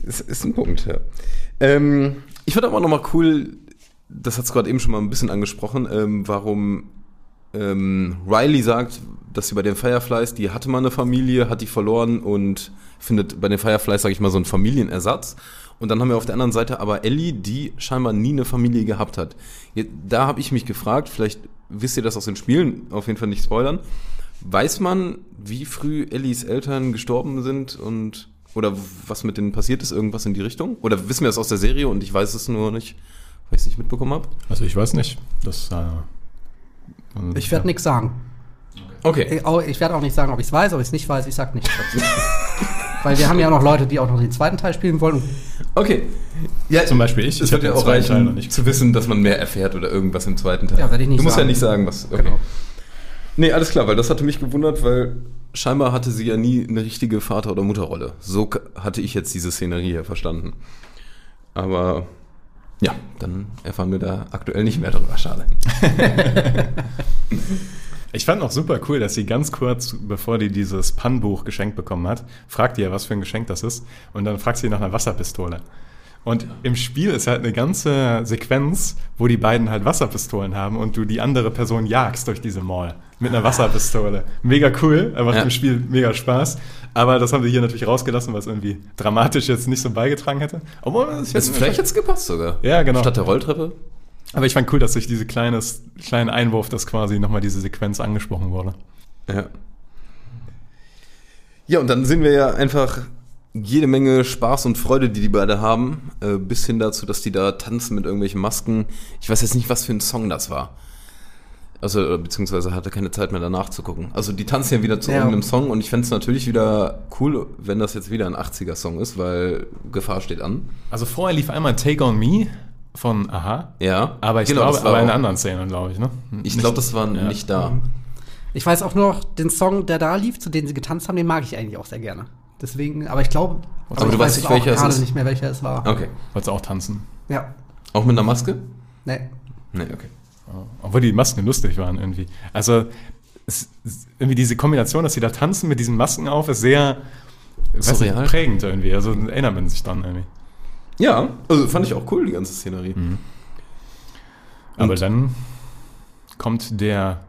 ist, ist ein Punkt, ja. Ähm, ich fand aber nochmal cool, das hat es gerade eben schon mal ein bisschen angesprochen, ähm, warum ähm, Riley sagt, dass sie bei den Fireflies, die hatte mal eine Familie, hat die verloren und findet bei den Fireflies, sage ich mal, so einen Familienersatz. Und dann haben wir auf der anderen Seite aber Ellie, die scheinbar nie eine Familie gehabt hat. Da habe ich mich gefragt, vielleicht wisst ihr das aus den Spielen, auf jeden Fall nicht spoilern. Weiß man, wie früh Ellies Eltern gestorben sind und oder was mit denen passiert ist, irgendwas in die Richtung? Oder wissen wir das aus der Serie und ich weiß es nur nicht, weil ich es nicht mitbekommen habe? Also ich weiß nicht. Das, äh, Ich werde ja. nichts sagen. Okay. Ich, auch- ich werde auch nicht sagen, ob ich es weiß, ob ich es nicht weiß. Ich sag nichts dazu. Weil wir haben ja auch noch Leute, die auch noch den zweiten Teil spielen wollen. Okay. Ja, Zum Beispiel ich. Es Ich wird ja auch zweiten Teil noch reichen, nicht zu wissen, dass man mehr erfährt oder irgendwas im zweiten Teil. Ja, werde ich nicht Du musst ja nicht sagen, was. Okay. Genau. Nee, alles klar, weil das hatte mich gewundert, weil scheinbar hatte sie ja nie eine richtige Vater- oder Mutterrolle. So hatte ich jetzt diese Szenerie hier verstanden. Aber ja, dann erfahren wir da aktuell nicht mehr drüber. Schade. Ich fand auch super cool, dass sie ganz kurz, bevor die dieses Pannbuch geschenkt bekommen hat, fragt ihr, was für ein Geschenk das ist. Und dann fragt sie nach einer Wasserpistole. Und im Spiel ist halt eine ganze Sequenz, wo die beiden halt Wasserpistolen haben und du die andere Person jagst durch diese Mall mit einer Wasserpistole. Mega cool, macht Ja. im Spiel mega Spaß. Aber das haben sie hier natürlich rausgelassen, was irgendwie dramatisch jetzt nicht so beigetragen hätte. Obwohl, das Jetzt, vielleicht jetzt gepasst sogar. Ja, genau. Statt der Rolltreppe. Aber ich fand cool, dass durch diese kleines, kleinen Einwurf, dass quasi nochmal diese Sequenz angesprochen wurde. Ja. Ja, und dann sehen wir ja einfach jede Menge Spaß und Freude, die die beide haben, äh, bis hin dazu, dass die da tanzen mit irgendwelchen Masken. Ich weiß jetzt nicht, was für ein Song das war. Also, äh, beziehungsweise hatte keine Zeit mehr danach zu gucken. Also, die tanzen ja wieder zu Ja. irgendeinem Song und ich fände es natürlich wieder cool, wenn das jetzt wieder ein 80er-Song ist, weil Gefahr steht an. Also vorher lief einmal Take On Me von Aha. Ja. Aber ich Genau, glaube, das war aber in auch- anderen Szenen, glaube ich, ne? Ich glaube, das war ja. nicht da. Ich weiß auch nur noch, den Song, der da lief, zu dem sie getanzt haben, den mag ich eigentlich auch sehr gerne. Deswegen, aber ich glaube, Aber ich du weißt nicht, auch welcher es gerade ist? nicht mehr, welcher es war. Okay. Wolltest du auch tanzen? Ja. Auch mit einer Maske? Nee. Nee, okay. Obwohl die Masken lustig waren irgendwie. Also es, irgendwie diese Kombination, dass sie da tanzen mit diesen Masken auf, ist sehr weiß nicht, prägend irgendwie. Also erinnert man sich dann irgendwie. Ja, also fand ich auch cool, die ganze Szenerie. Aber Und- dann kommt der,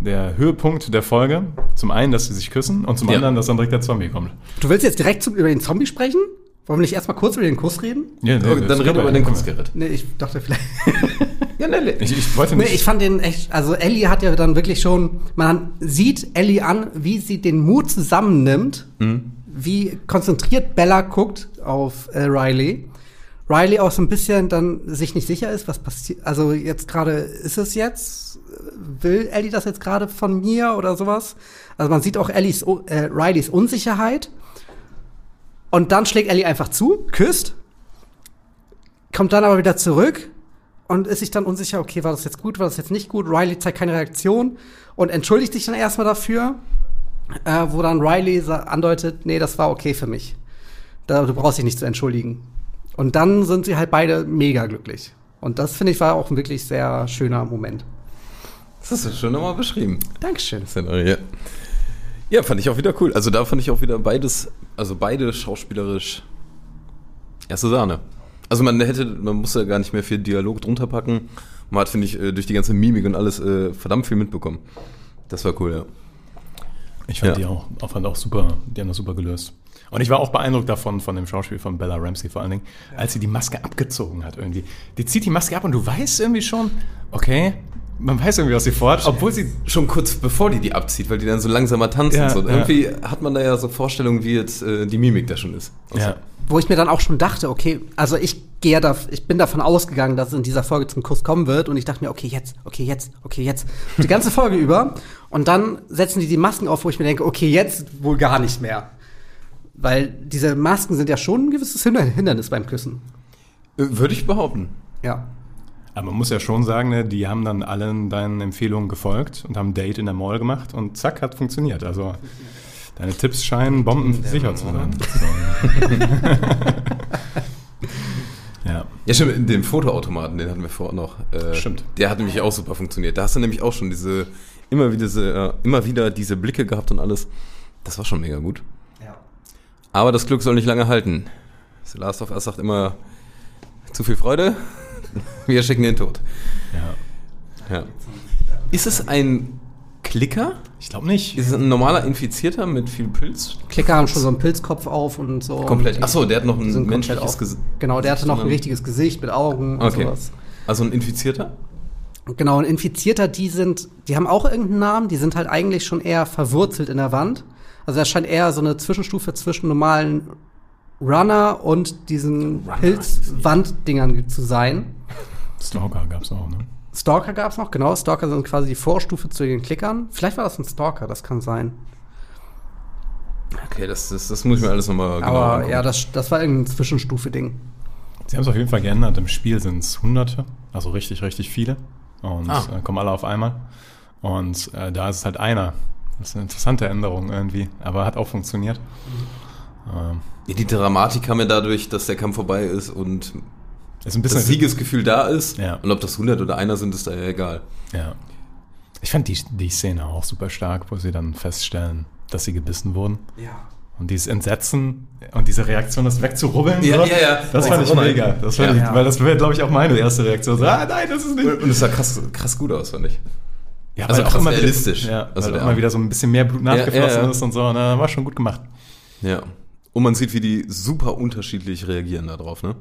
der Höhepunkt der Folge. Zum einen, dass sie sich küssen und zum Ja. anderen, dass dann direkt der Zombie kommt. Du willst jetzt direkt zum, über den Zombie sprechen? Wollen wir nicht erstmal kurz über den Kuss reden? Ja, Okay, dann reden wir über den Kussgerät. Nee, ich dachte vielleicht. Ja, nee, Ich, ich wollte Nee, nicht. ich fand den echt, also Ellie hat ja dann wirklich schon, man sieht Ellie an, wie sie den Mut zusammennimmt, wie konzentriert Bella guckt auf äh, Riley. Riley auch so ein bisschen dann sich nicht sicher ist, was passiert. Also jetzt gerade, ist es jetzt? Will Ellie das jetzt gerade von mir oder sowas? Also man sieht auch Ellies, äh, Rileys Unsicherheit. Und dann schlägt Ellie einfach zu, küsst, kommt dann aber wieder zurück und ist sich dann unsicher, okay, war das jetzt gut, war das jetzt nicht gut? Riley zeigt keine Reaktion und entschuldigt sich dann erstmal dafür, äh, wo dann Riley andeutet, nee, das war okay für mich. Da, du brauchst dich nicht zu entschuldigen. Und dann sind sie halt beide mega glücklich. Und das, finde ich, war auch ein wirklich sehr schöner Moment. Das hast du schon nochmal beschrieben. Dankeschön. Szenario. Ja. ja, fand ich auch wieder cool. Also da fand ich auch wieder beides, also beide schauspielerisch erste Sahne. Also man hätte, man muss ja gar nicht mehr viel Dialog drunter packen. Man hat, finde ich, äh, durch die ganze Mimik und alles äh, verdammt viel mitbekommen. Das war cool, ja. Ich fand Ja. die auch, auch, fand auch super, die haben das super gelöst. Und ich war auch beeindruckt davon, von dem Schauspiel von Bella Ramsey vor allen Dingen, als sie die Maske abgezogen hat irgendwie. Die zieht die Maske ab und du weißt irgendwie schon, okay, man weiß irgendwie, was sie vorhat, obwohl sie Schon kurz bevor die die abzieht, weil die dann so langsamer tanzen. Ja, so. ja. Irgendwie hat man da ja so Vorstellungen, wie jetzt äh, die Mimik da schon ist. Und ja, Wo ich mir dann auch schon dachte, okay, also ich gehe ja da, ich bin davon ausgegangen, dass es in dieser Folge zum Kuss kommen wird und ich dachte mir, okay, jetzt, okay, jetzt, okay, jetzt. Die ganze Folge über und dann setzen die die Masken auf, wo ich mir denke, okay, jetzt wohl gar nicht mehr. Weil diese Masken sind ja schon ein gewisses Hinder- Hindernis beim Küssen. Äh, Würde ich behaupten. Ja. Aber man muss ja schon sagen, ne, die haben dann allen deinen Empfehlungen gefolgt und haben ein Date in der Mall gemacht und zack, hat funktioniert. Also deine Tipps scheinen bombensicher zu sein. ja. Ja, stimmt, den Fotoautomaten, den hatten wir vorher noch. Äh, Stimmt. Der hat nämlich auch super funktioniert. Da hast du nämlich auch schon diese, immer wieder diese, äh, immer wieder diese Blicke gehabt und alles. Das war schon mega gut. ja. Aber das Glück soll nicht lange halten. The Last of Us sagt immer, zu viel Freude, wir schicken den Tod. ja. Ja. Ist es ein Klicker? Ich glaube nicht. Ist es ein normaler Infizierter mit viel Pilz? Klicker haben schon so einen Pilzkopf auf und so. Komplett. Achso, der hat noch ein menschliches. Gesicht. Genau, der hatte noch ein richtiges Gesicht mit Augen und Okay. sowas. Also ein Infizierter? Genau, ein Infizierter, die sind, die haben auch irgendeinen Namen, die sind halt eigentlich schon eher verwurzelt in der Wand. Also das scheint eher so eine Zwischenstufe zwischen normalen Runner und diesen Pilzwanddingern zu sein. Stalker gab es auch, ne? Stalker gab's noch, genau. Stalker sind quasi die Vorstufe zu den Klickern. Vielleicht war das ein Stalker, das kann sein. Okay, das, das, das muss ich mir alles nochmal genau Aber angucken. ja, das, das war irgendein Zwischenstufe-Ding. Sie haben es auf jeden Fall geändert. Im Spiel sind es Hunderte, also richtig, richtig viele. Und Ah. äh, kommen alle auf einmal. Und äh, da ist es halt einer. Das ist eine interessante Änderung irgendwie, aber hat auch funktioniert. Ähm, Ja, die Dramatik kam ja dadurch, dass der Kampf vorbei ist und ist ein bisschen das Siegesgefühl da ist. Ja. Und ob das 100 oder einer sind, ist da ja egal. Ja. Ich fand die, die Szene auch super stark, wo sie dann feststellen, dass sie gebissen wurden. Ja. Und dieses Entsetzen und diese Reaktion, das wegzurubbeln. Ja, so, ja, ja. Das fand ich Oh mega. Das fand Ja. ich, weil das wäre, glaube ich, auch meine erste Reaktion. So, ah, nein, das ist nicht. Und es sah krass, krass gut aus, fand ich. Ja, Also auch immer wieder- realistisch. Ja, Also weil auch immer wieder so ein bisschen mehr Blut Ja, nachgeflossen ja, ja. ist und so. Na, war schon gut gemacht. Ja. Und man sieht, wie die super unterschiedlich reagieren darauf, ne?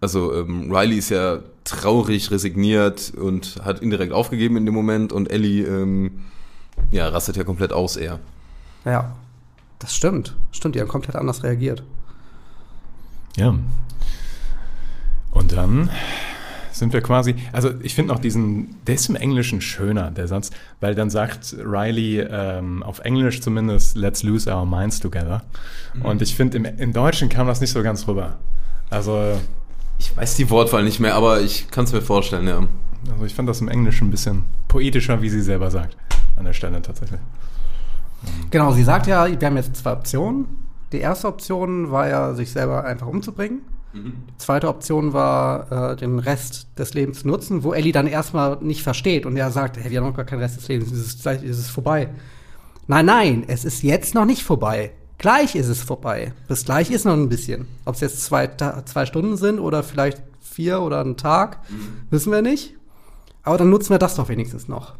Also ähm, Riley ist ja traurig, resigniert und hat indirekt aufgegeben in dem Moment und Ellie ähm, ja, rastet ja komplett aus eher. Ja, das stimmt. Stimmt, die haben komplett anders reagiert. Ja. Und dann sind wir quasi, also ich finde auch diesen, der ist im Englischen schöner, der Satz, weil dann sagt Riley ähm, auf Englisch zumindest, let's lose our minds together. Und ich finde, im, im Deutschen kam das nicht so ganz rüber. Also, Ich weiß die Wortwahl nicht mehr, aber ich kann es mir vorstellen, ja. also ich fand das im Englischen ein bisschen poetischer, wie sie selber sagt, an der Stelle tatsächlich. Genau, sie sagt ja, wir haben jetzt zwei Optionen. Die erste Option war ja, sich selber einfach umzubringen. Die zweite Option war, äh, den Rest des Lebens zu nutzen, wo Ellie dann erstmal nicht versteht und er sagt, hey, wir haben noch gar keinen Rest des Lebens, es ist, gleich ist es vorbei. Nein, nein, es ist jetzt noch nicht vorbei. Gleich ist es vorbei. Bis gleich ist noch ein bisschen. Ob es jetzt zwei, zwei Stunden sind oder vielleicht vier oder ein Tag, wissen wir nicht. Aber dann nutzen wir das doch wenigstens noch.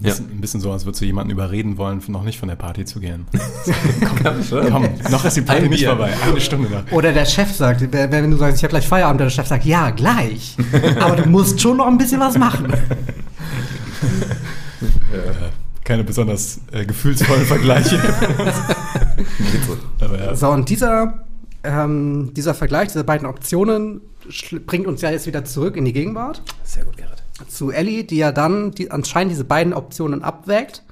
Ein Ja. bisschen, ein bisschen so, als würdest du jemanden überreden wollen, noch nicht von der Party zu gehen. Komm, Komm, noch ist die Party nicht vorbei. Eine Stunde noch. Oder der Chef sagt, wenn du sagst, ich habe gleich Feierabend, der Chef sagt, ja, gleich. Aber du musst schon noch ein bisschen was machen. Keine besonders äh, gefühlsvollen Vergleiche. Ja. So, und dieser, ähm, dieser Vergleich dieser beiden Optionen bringt uns ja jetzt wieder zurück in die Gegenwart. Sehr gut, Gerrit. Zu Ellie, die ja dann die, anscheinend diese beiden Optionen abwägt,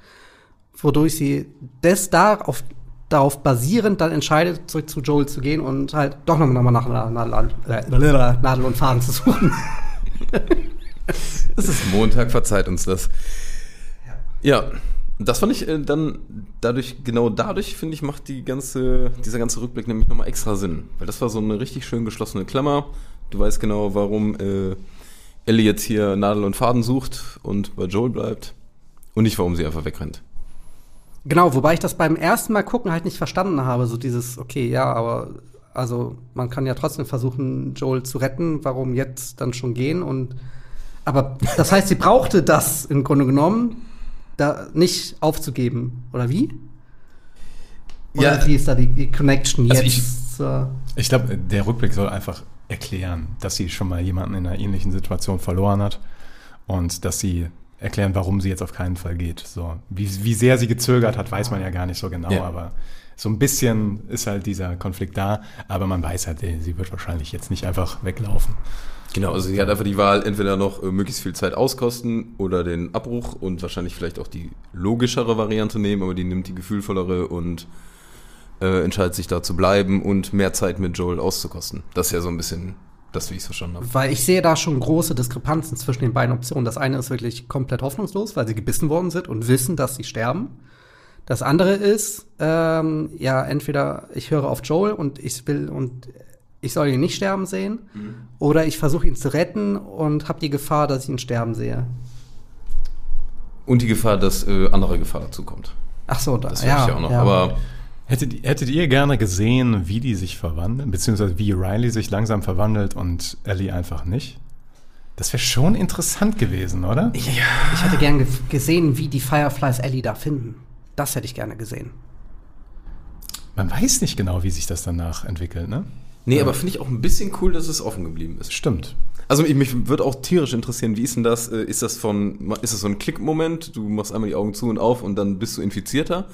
wodurch sie das darauf, darauf basierend dann entscheidet, zurück zu Joel zu gehen und halt doch nochmal nach Nadel, äh, Nadel und Faden zu suchen. Es ist Montag, verzeiht uns das. Ja, das fand ich äh, dann dadurch, genau dadurch, finde ich, macht die ganze, dieser ganze Rückblick nämlich nochmal extra Sinn. Weil das war so eine richtig schön geschlossene Klammer. Du weißt genau, warum äh, Ellie jetzt hier Nadel und Faden sucht und bei Joel bleibt. Und nicht, warum sie einfach wegrennt. Genau, wobei ich das beim ersten Mal gucken halt nicht verstanden habe. So dieses, okay, ja, aber also man kann ja trotzdem versuchen, Joel zu retten. Warum jetzt dann schon gehen? Und aber das heißt, sie brauchte das im Grunde genommen, da nicht aufzugeben, oder wie? Oder Ja. wie ist da die, die Connection Also jetzt? ich- zur- Ich glaube, der Rückblick soll einfach erklären, dass sie schon mal jemanden in einer ähnlichen Situation verloren hat und dass sie erklären, warum sie jetzt auf keinen Fall geht. So, wie, wie sehr sie gezögert hat, weiß man ja gar nicht so genau, Ja. aber so ein bisschen ist halt dieser Konflikt da, aber man weiß halt, ey, sie wird wahrscheinlich jetzt nicht einfach weglaufen. Genau, also sie hat einfach die Wahl, entweder noch äh, möglichst viel Zeit auskosten oder den Abbruch und wahrscheinlich vielleicht auch die logischere Variante nehmen, aber die nimmt die gefühlvollere und äh, entscheidet sich da zu bleiben und mehr Zeit mit Joel auszukosten. Das ist ja so ein bisschen das, wie ich es verstanden habe. Weil ich sehe da schon große Diskrepanzen zwischen den beiden Optionen. Das eine ist wirklich komplett hoffnungslos, weil sie gebissen worden sind und wissen, dass sie sterben. Das andere ist, ähm, ja, entweder ich höre auf Joel und ich will und ich soll ihn nicht sterben sehen, oder ich versuche ihn zu retten und habe die Gefahr, dass ich ihn sterben sehe. Und die Gefahr, dass äh, andere Gefahr dazukommt. Ach so, da, Das ja, ich auch noch. ja. Aber Hättet, hättet ihr gerne gesehen, wie die sich verwandeln, beziehungsweise wie Riley sich langsam verwandelt und Ellie einfach nicht? Das wäre schon interessant gewesen, oder? ich hätte gern ge gesehen, wie die Fireflies Ellie da finden. Das hätte ich gerne gesehen. Man weiß nicht genau, wie sich das danach entwickelt, ne? Nee, aber finde ich auch ein bisschen cool, dass es offen geblieben ist. Stimmt. Also mich, mich würde auch tierisch interessieren, wie ist denn das? Äh, Ist das von, ist das so ein Klickmoment? Du machst einmal die Augen zu und auf und dann bist du infizierter?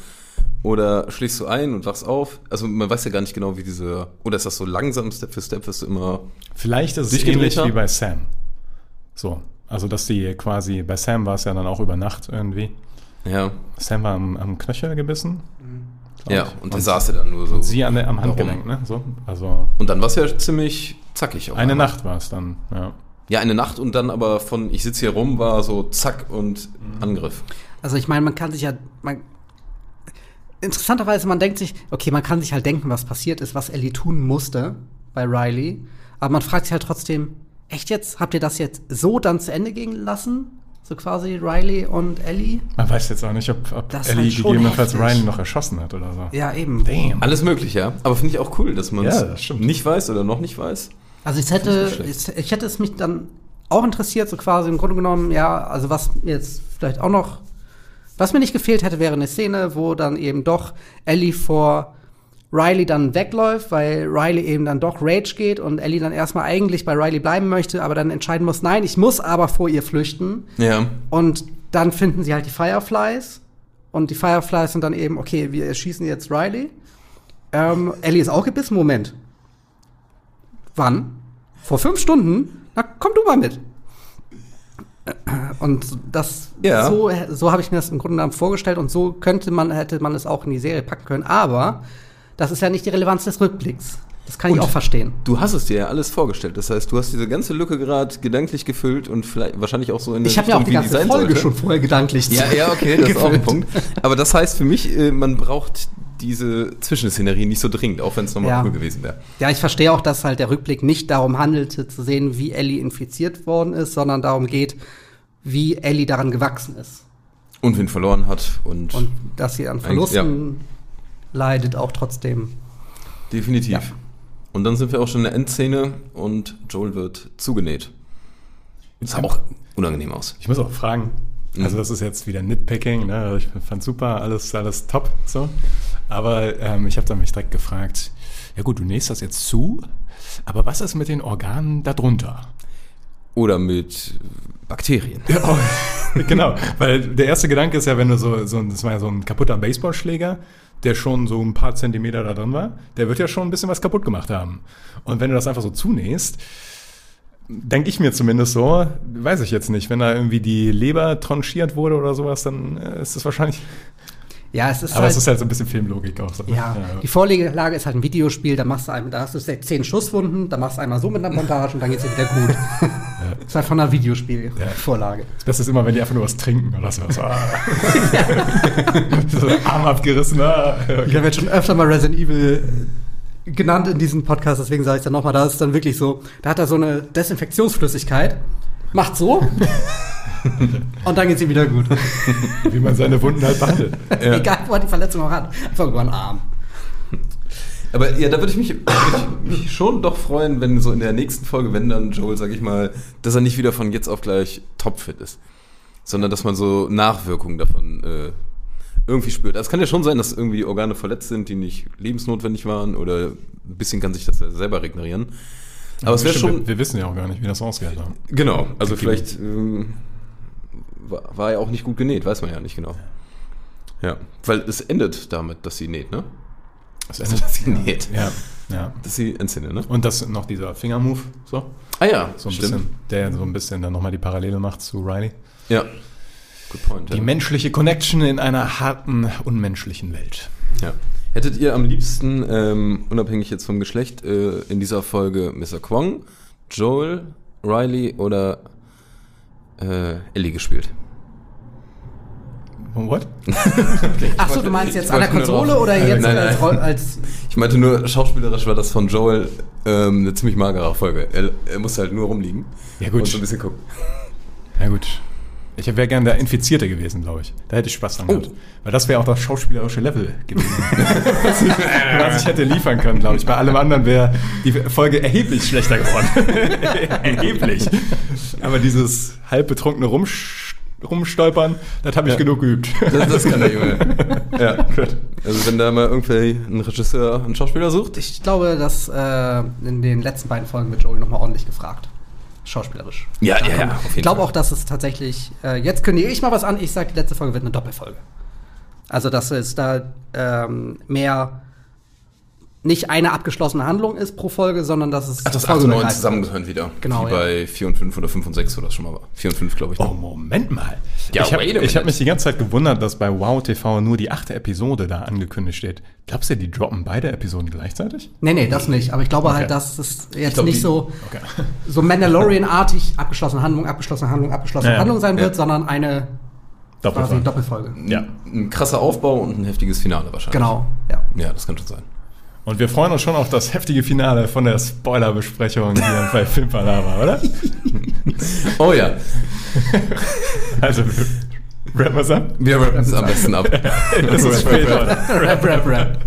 Oder schläfst du ein und wachst auf? Also man weiß ja gar nicht genau, wie diese, oder ist das so langsam, Step für Step, wirst du immer, Vielleicht ist es ähnlich wie bei Sam. So. Also, dass die quasi, bei Sam war es ja dann auch über Nacht irgendwie. ja, Sam war am, am Knöchel gebissen. glaub ja, ich. und der saß ja dann nur so. und sie an der, am. Handgelenk, ne? So. Also, Und dann war es ja ziemlich zackig. auf eine einmal. Nacht war es dann, ja. Ja, eine Nacht und dann aber von, ich sitze hier rum, war so zack und Angriff. Also ich meine, man kann sich ja, man, interessanterweise, man denkt sich, okay, man kann sich halt denken, was passiert ist, was Ellie tun musste bei Riley, aber man fragt sich halt trotzdem, echt jetzt, habt ihr das jetzt so dann zu Ende gehen lassen? So quasi Riley und Ellie? Man weiß jetzt auch nicht, ob, ob Ellie halt gegebenenfalls heftig. Riley noch erschossen hat oder so. Ja, eben. Damn. Alles möglich, ja. Aber finde ich auch cool, dass man es Ja, nicht weiß oder noch nicht weiß. Also ich hätte, ich hätte es mich dann auch interessiert, so quasi im Grunde genommen, ja, also was mir jetzt vielleicht auch noch, was mir nicht gefehlt hätte, wäre eine Szene, wo dann eben doch Ellie vor Riley dann wegläuft, weil Riley eben dann doch Rage geht und Ellie dann erstmal eigentlich bei Riley bleiben möchte, aber dann entscheiden muss, nein, ich muss aber vor ihr flüchten. Ja. Und dann finden sie halt die Fireflies. Und die Fireflies sind dann eben, okay, wir erschießen jetzt Riley. Ähm, Ellie ist auch gebissen. Moment. Wann? Vor fünf Stunden? Na, komm du mal mit. Und das, Ja. so, so habe ich mir das im Grunde genommen vorgestellt und so könnte man, hätte man es auch in die Serie packen können. Aber das ist ja nicht die Relevanz des Rückblicks. Das kann ich Und auch verstehen. Du hast es dir ja alles vorgestellt. Das heißt, du hast diese ganze Lücke gerade gedanklich gefüllt und vielleicht wahrscheinlich auch so in der Ich habe mir auch die ganze Folge sollte. schon vorher gedanklich Ja, ja, okay, das ist auch ein. Punkt. Aber das heißt für mich, äh, man braucht diese Zwischenszenerie nicht so dringend, auch wenn es nochmal Ja. cool gewesen wäre. Ja, ich verstehe auch, dass halt der Rückblick nicht darum handelte, zu sehen, wie Ellie infiziert worden ist, sondern darum geht, wie Ellie daran gewachsen ist. Und wen verloren hat und, Und dass sie an Verlusten leidet, auch trotzdem. definitiv. Ja. Und dann sind wir auch schon in der Endszene und Joel wird zugenäht. Sah auch unangenehm aus. Ich muss auch fragen, also das ist jetzt wieder Nitpicking, ne? ich fand super, alles, alles top, so. Aber ähm, ich habe dann mich direkt gefragt, ja gut, du nähst das jetzt zu, aber was ist mit den Organen darunter? Oder mit Bakterien. Oh, genau, weil der erste Gedanke ist ja, wenn du so, so das war ja so ein kaputter Baseballschläger, der schon so ein paar Zentimeter da drin war, der wird ja schon ein bisschen was kaputt gemacht haben. Und wenn du das einfach so zunähst, denke ich mir zumindest so, weiß ich jetzt nicht, wenn da irgendwie die Leber tranchiert wurde oder sowas, dann äh, ist das wahrscheinlich. Ja, es ist Aber halt. es ist halt so ein bisschen Filmlogik auch. So, ne? ja, die Vorlage ist halt ein Videospiel, da machst du einem, da hast du zehn Schusswunden, da machst du einmal so mit einer Bandage und dann geht's dir wieder gut. Das ist halt von einer Videospielvorlage. Das Beste ist immer, wenn die einfach nur was trinken oder so. So, ah. so Arm abgerissen. Ah. Ich habe jetzt schon öfter mal Resident Evil genannt in diesem Podcast, deswegen sage ich dann nochmal, da ist dann wirklich so, da hat er so eine Desinfektionsflüssigkeit, macht so und dann geht's ihm wieder gut. Wie man seine Wunden halt behandelt. Egal, wo er die Verletzung auch hat. Einfach über den Arm. Aber ja, da würde ich mich, würd ich mich schon doch freuen, wenn so in der nächsten Folge, wenn dann Joel, sag ich mal, dass er nicht wieder von jetzt auf gleich topfit ist, sondern dass man so Nachwirkungen davon äh, irgendwie spürt. Also es kann ja schon sein, dass irgendwie Organe verletzt sind, die nicht lebensnotwendig waren oder ein bisschen kann sich das ja selber regenerieren. Aber es wäre schon, Wir, wir wissen ja auch gar nicht, wie das ausgeht. Ne? genau, also vielleicht ähm, war, war er auch nicht gut genäht, weiß man ja nicht genau. Ja, weil es endet damit, dass sie näht, ne? Das Also, dass sie näht. Ja, ja. Dass sie Endszene, ne? Und das noch dieser Fingermove, so. Ah ja, So ein bisschen, der so ein bisschen dann nochmal die Parallele macht zu Riley. Ja. Good point. Die ja. menschliche Connection in einer harten, unmenschlichen Welt. ja. Hättet ihr am liebsten, ähm, unabhängig jetzt vom Geschlecht, äh, in dieser Folge Mr. Kwong, Joel, Riley oder äh, Ellie gespielt? What? Ach so, du meinst jetzt an der Konsole oder jetzt Nein, als, nein. Roll- als Ich meinte nur, schauspielerisch war das von Joel ähm, eine ziemlich magere Folge. Er, er musste halt nur rumliegen Ja, gut. und so ein bisschen gucken. Ja gut. Ich wäre gern der Infizierte gewesen, glaube ich. Da hätte ich Spaß dran Oh. gehabt. Weil das wäre auch das schauspielerische Level gewesen. was, ich, was ich hätte liefern können, glaube ich. Bei allem anderen wäre die Folge erheblich schlechter geworden. erheblich. Aber dieses halb betrunkene Rumsch Rumstolpern, das habe ich Ja. genug geübt. Das, das kann der Junge. ja, gut. Also wenn da mal irgendwer ein Regisseur einen Schauspieler sucht, ich Ich glaube, dass äh, in den letzten beiden Folgen wird Joel nochmal ordentlich gefragt. Schauspielerisch. Ja, ja, ja, Ich glaube auch, dass es tatsächlich, äh, jetzt kündige ich mal was an, ich sage, die letzte Folge wird eine Doppelfolge. Also, dass es da ähm, mehr nicht eine abgeschlossene Handlung ist pro Folge, sondern dass es Ach, das 8 und 9 folgenübergreifend zusammengehören wieder. Genau, Wie ja. bei 4 und 5 oder 5 und 6 oder schon mal war. 4 und 5, glaube ich. Oh? Moment mal. Ja, ich habe hab mich die ganze Zeit gewundert, dass bei Wow TV nur die achte Episode da angekündigt steht. Glaubst du, die droppen beide Episoden gleichzeitig? Nee, nee, das nicht. Aber ich glaube Okay. halt, dass es jetzt glaub, nicht die- so, Okay. so Mandalorian-artig abgeschlossene Handlung, abgeschlossene Handlung, abgeschlossene Ja, ja. Handlung sein Ja. wird, sondern eine quasi Doppelfolge. Doppelfolge. Ja. Ein krasser Aufbau und ein heftiges Finale wahrscheinlich. Genau, ja. Ja, das kann schon sein. Und wir freuen uns schon auf das heftige Finale von der Spoilerbesprechung hier bei Filmpalava, oder? Oh ja, Also, wrappen wir's ab? wir rappen es am besten ab. Es ist spät, Leute. rap, rap, rap.